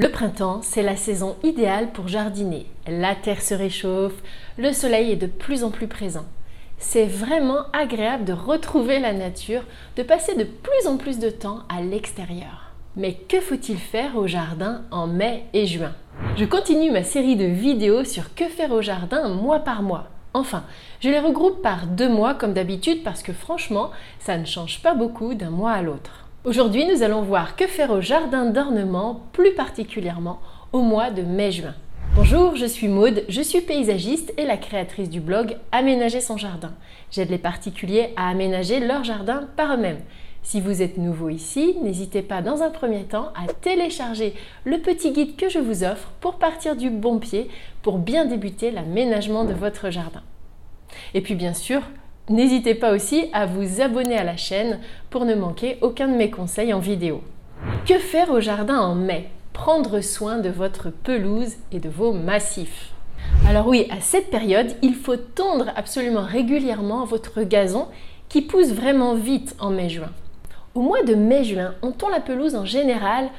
Le printemps, c'est la saison idéale pour jardiner. La terre se réchauffe, le soleil est de plus en plus présent. C'est vraiment agréable de retrouver la nature, de passer de plus en plus de temps à l'extérieur. Mais que faut-il faire au jardin en mai et juin? Je continue ma série de vidéos sur que faire au jardin mois par mois. Enfin, je les regroupe par deux mois comme d'habitude parce que franchement, ça ne change pas beaucoup d'un mois à l'autre. Aujourd'hui, nous allons voir que faire au jardin d'ornement, plus particulièrement au mois de mai-juin. Bonjour, je suis Maude, je suis paysagiste et la créatrice du blog Aménager son jardin. J'aide les particuliers à aménager leur jardin par eux-mêmes. Si vous êtes nouveau ici, n'hésitez pas dans un premier temps à télécharger le petit guide que je vous offre pour partir du bon pied pour bien débuter l'aménagement de votre jardin. Et puis bien sûr, N'hésitez pas aussi à vous abonner à la chaîne pour ne manquer aucun de mes conseils en vidéo. Que faire au jardin en mai? Prendre soin de votre pelouse et de vos massifs. Alors oui, à cette période, il faut tondre absolument régulièrement votre gazon qui pousse vraiment vite en mai-juin. Au mois de mai-juin, on tond la pelouse en général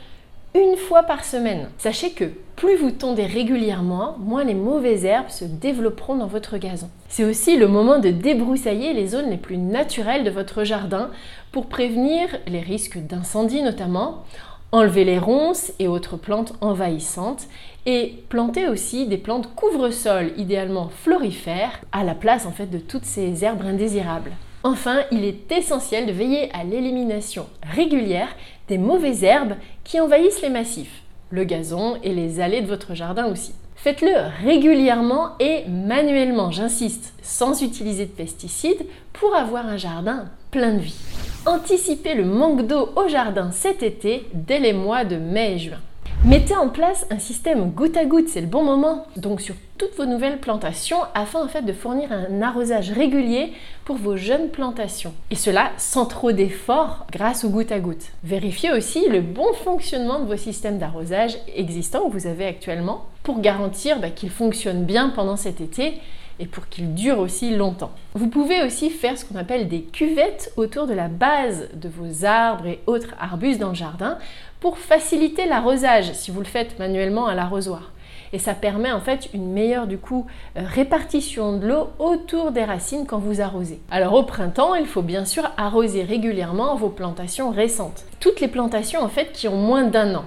une fois par semaine. Sachez que plus vous tondez régulièrement, moins les mauvaises herbes se développeront dans votre gazon. C'est aussi le moment de débroussailler les zones les plus naturelles de votre jardin pour prévenir les risques d'incendie notamment, enlever les ronces et autres plantes envahissantes et planter aussi des plantes couvre-sol idéalement florifères à la place en fait de toutes ces herbes indésirables. Enfin, il est essentiel de veiller à l'élimination régulière des mauvaises herbes qui envahissent les massifs, le gazon et les allées de votre jardin aussi. Faites-le régulièrement et manuellement, j'insiste, sans utiliser de pesticides pour avoir un jardin plein de vie. Anticipez le manque d'eau au jardin cet été dès les mois de mai et juin. Mettez en place un système goutte à goutte, c'est le bon moment, donc sur toutes vos nouvelles plantations, afin en fait de fournir un arrosage régulier pour vos jeunes plantations. Et cela sans trop d'efforts grâce au goutte à goutte. Vérifiez aussi le bon fonctionnement de vos systèmes d'arrosage existants que vous avez actuellement pour garantir bah, qu'ils fonctionnent bien pendant cet été et pour qu'il dure aussi longtemps. Vous pouvez aussi faire ce qu'on appelle des cuvettes autour de la base de vos arbres et autres arbustes dans le jardin pour faciliter l'arrosage si vous le faites manuellement à l'arrosoir. Et ça permet en fait une meilleure du coup euh, répartition de l'eau autour des racines quand vous arrosez. Alors au printemps, il faut bien sûr arroser régulièrement vos plantations récentes. Toutes les plantations en fait qui ont moins d'un an.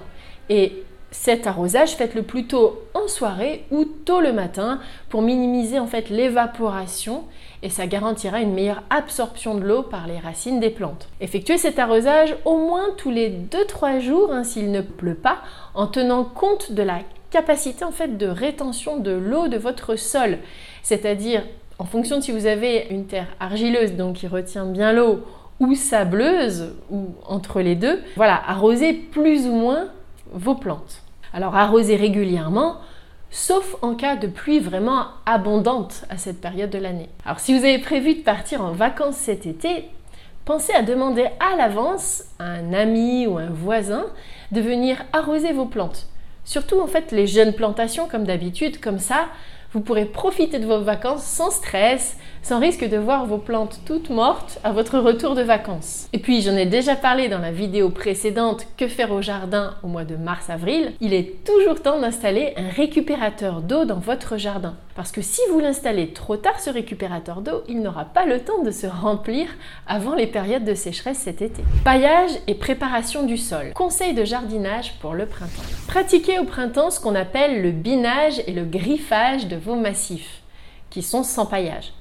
Et cet arrosage, faites-le plutôt en soirée ou tôt le matin pour minimiser en fait l'évaporation et ça garantira une meilleure absorption de l'eau par les racines des plantes. Effectuez cet arrosage au moins tous les 2-3 jours hein, s'il ne pleut pas en tenant compte de la capacité en fait de rétention de l'eau de votre sol, c'est-à-dire en fonction de si vous avez une terre argileuse donc qui retient bien l'eau ou sableuse ou entre les deux, voilà, arrosez plus ou moins vos plantes. Alors arrosez régulièrement, sauf en cas de pluie vraiment abondante à cette période de l'année. Alors si vous avez prévu de partir en vacances cet été, pensez à demander à l'avance à un ami ou un voisin de venir arroser vos plantes. Surtout en fait les jeunes plantations comme d'habitude, comme ça vous pourrez profiter de vos vacances sans stress, sans risque de voir vos plantes toutes mortes à votre retour de vacances. Et puis j'en ai déjà parlé dans la vidéo précédente Que faire au jardin au mois de mars-avril, il est toujours temps d'installer un récupérateur d'eau dans votre jardin. Parce que si vous l'installez trop tard ce récupérateur d'eau, il n'aura pas le temps de se remplir avant les périodes de sécheresse cet été. Paillage et préparation du sol. Conseil de jardinage pour le printemps. Pratiquez au printemps ce qu'on appelle le binage et le griffage de vos massifs, qui sont sans paillage.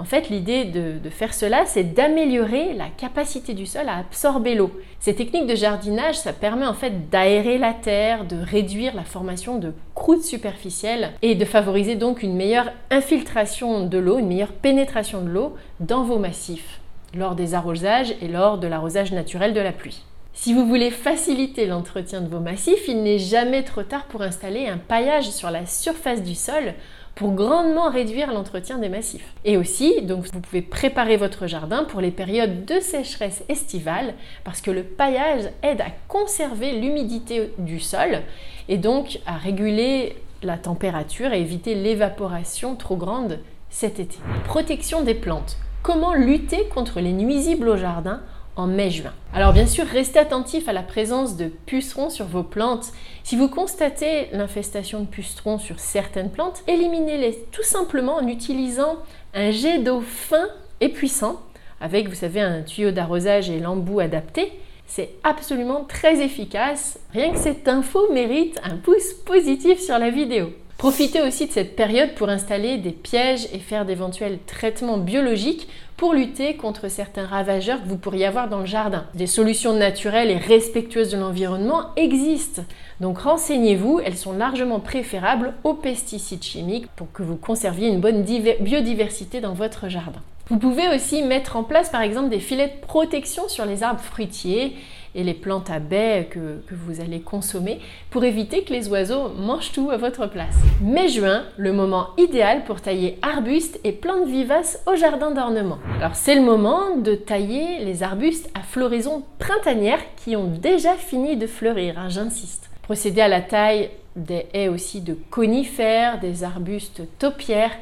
En fait, l'idée de, faire cela, c'est d'améliorer la capacité du sol à absorber l'eau. Ces techniques de jardinage, ça permet en fait d'aérer la terre, de réduire la formation de croûtes superficielles et de favoriser donc une meilleure infiltration de l'eau, une meilleure pénétration de l'eau dans vos massifs lors des arrosages et lors de l'arrosage naturel de la pluie. Si vous voulez faciliter l'entretien de vos massifs, il n'est jamais trop tard pour installer un paillage sur la surface du sol pour grandement réduire l'entretien des massifs. Et aussi, donc vous pouvez préparer votre jardin pour les périodes de sécheresse estivale parce que le paillage aide à conserver l'humidité du sol et donc à réguler la température et éviter l'évaporation trop grande cet été. Protection des plantes. Comment lutter contre les nuisibles au jardin mai-juin. Alors bien sûr, restez attentif à la présence de pucerons sur vos plantes. Si vous constatez l'infestation de pucerons sur certaines plantes, éliminez-les tout simplement en utilisant un jet d'eau fin et puissant avec, vous savez, un tuyau d'arrosage et l'embout adapté. C'est absolument très efficace. Rien que cette info mérite un pouce positif sur la vidéo. Profitez aussi de cette période pour installer des pièges et faire d'éventuels traitements biologiques pour lutter contre certains ravageurs que vous pourriez avoir dans le jardin. Des solutions naturelles et respectueuses de l'environnement existent. Donc renseignez-vous, elles sont largement préférables aux pesticides chimiques pour que vous conserviez une bonne biodiversité dans votre jardin. Vous pouvez aussi mettre en place par exemple des filets de protection sur les arbres fruitiers et les plantes à baies que, vous allez consommer pour éviter que les oiseaux mangent tout à votre place. Mai-juin, le moment idéal pour tailler arbustes et plantes vivaces au jardin d'ornement. Alors c'est le moment de tailler les arbustes à floraison printanière qui ont déjà fini de fleurir, hein, j'insiste. Procédez à la taille des haies aussi de conifères, des arbustes taupières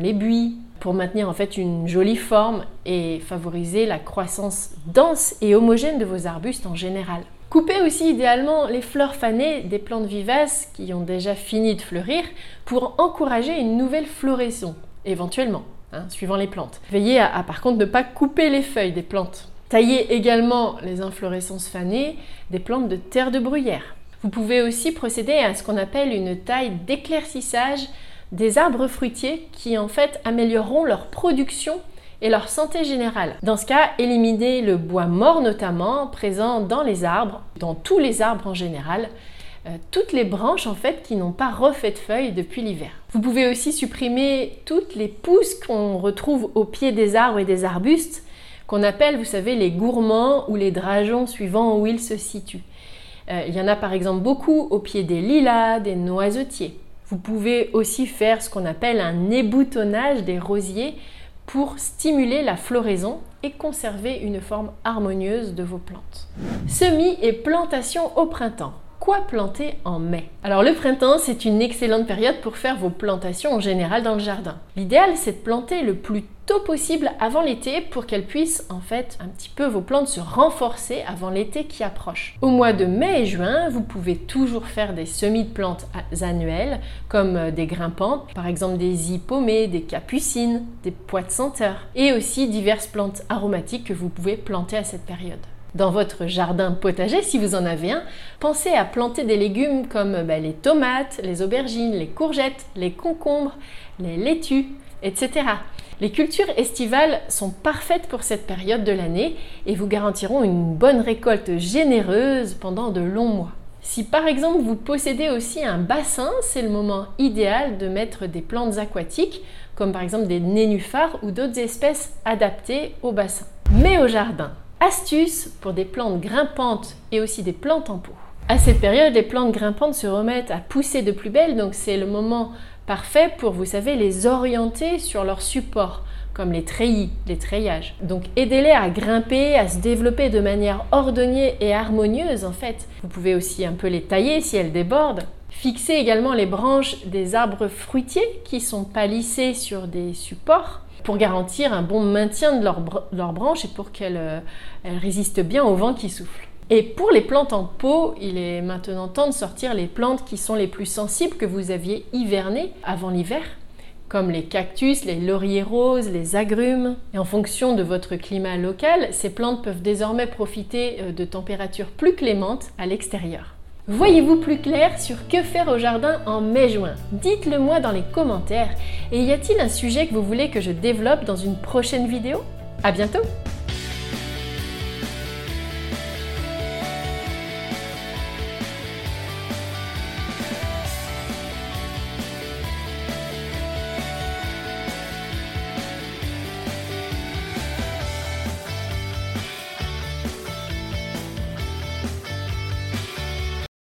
les buis, pour maintenir en fait une jolie forme et favoriser la croissance dense et homogène de vos arbustes en général. Coupez aussi idéalement les fleurs fanées des plantes vivaces qui ont déjà fini de fleurir pour encourager une nouvelle floraison, éventuellement, hein, suivant les plantes. Veillez à, par contre ne pas couper les feuilles des plantes. Taillez également les inflorescences fanées des plantes de terre de bruyère. Vous pouvez aussi procéder à ce qu'on appelle une taille d'éclaircissage des arbres fruitiers qui en fait amélioreront leur production et leur santé générale. Dans ce cas, éliminez le bois mort notamment présent dans les arbres, dans tous les arbres en général, euh, toutes les branches en fait qui n'ont pas refait de feuilles depuis l'hiver. Vous pouvez aussi supprimer toutes les pousses qu'on retrouve au pied des arbres et des arbustes, qu'on appelle, vous savez, les gourmands ou les drageons suivant où ils se situent. Euh, il y en a par exemple beaucoup au pied des lilas, des noisetiers. Vous pouvez aussi faire ce qu'on appelle un éboutonnage des rosiers pour stimuler la floraison et conserver une forme harmonieuse de vos plantes. Semis et plantation au printemps. Planter en mai Alors le printemps, c'est une excellente période pour faire vos plantations en général dans le jardin. L'idéal, c'est de planter le plus tôt possible avant l'été pour qu'elles puissent en fait un petit peu vos plantes se renforcer avant l'été qui approche. Au mois de mai et juin, vous pouvez toujours faire des semis de plantes annuelles comme euh, des grimpantes, par exemple des hippomées, des capucines, des pois de senteur et aussi diverses plantes aromatiques que vous pouvez planter à cette période dans votre jardin potager, si vous en avez un, pensez à planter des légumes comme bah, les tomates, les aubergines, les courgettes, les concombres, les laitues, etc. Les cultures estivales sont parfaites pour cette période de l'année et vous garantiront une bonne récolte généreuse pendant de longs mois. Si par exemple vous possédez aussi un bassin, c'est le moment idéal de mettre des plantes aquatiques, comme par exemple des nénuphars ou d'autres espèces adaptées au bassin. Mais au jardin, astuce pour des plantes grimpantes et aussi des plantes en pot. À cette période, les plantes grimpantes se remettent à pousser de plus belle, donc c'est le moment parfait pour, vous savez, les orienter sur leur support, comme les treillis, les treillages. Donc aidez-les à grimper, à se développer de manière ordonnée et harmonieuse en fait. Vous pouvez aussi un peu les tailler si elles débordent. Fixez également les branches des arbres fruitiers qui sont palissés sur des supports pour garantir un bon maintien de leurs branches et pour qu'elles euh, résistent bien au vent qui souffle. Et pour les plantes en pot, il est maintenant temps de sortir les plantes qui sont les plus sensibles que vous aviez hivernées avant l'hiver, comme les cactus, les lauriers roses, les agrumes. Et en fonction de votre climat local, ces plantes peuvent désormais profiter euh, de températures plus clémentes à l'extérieur. Voyez-vous plus clair sur que faire au jardin en mai-juin Dites-le moi dans les commentaires. Et y a-t-il un sujet que vous voulez que je développe dans une prochaine vidéo? À bientôt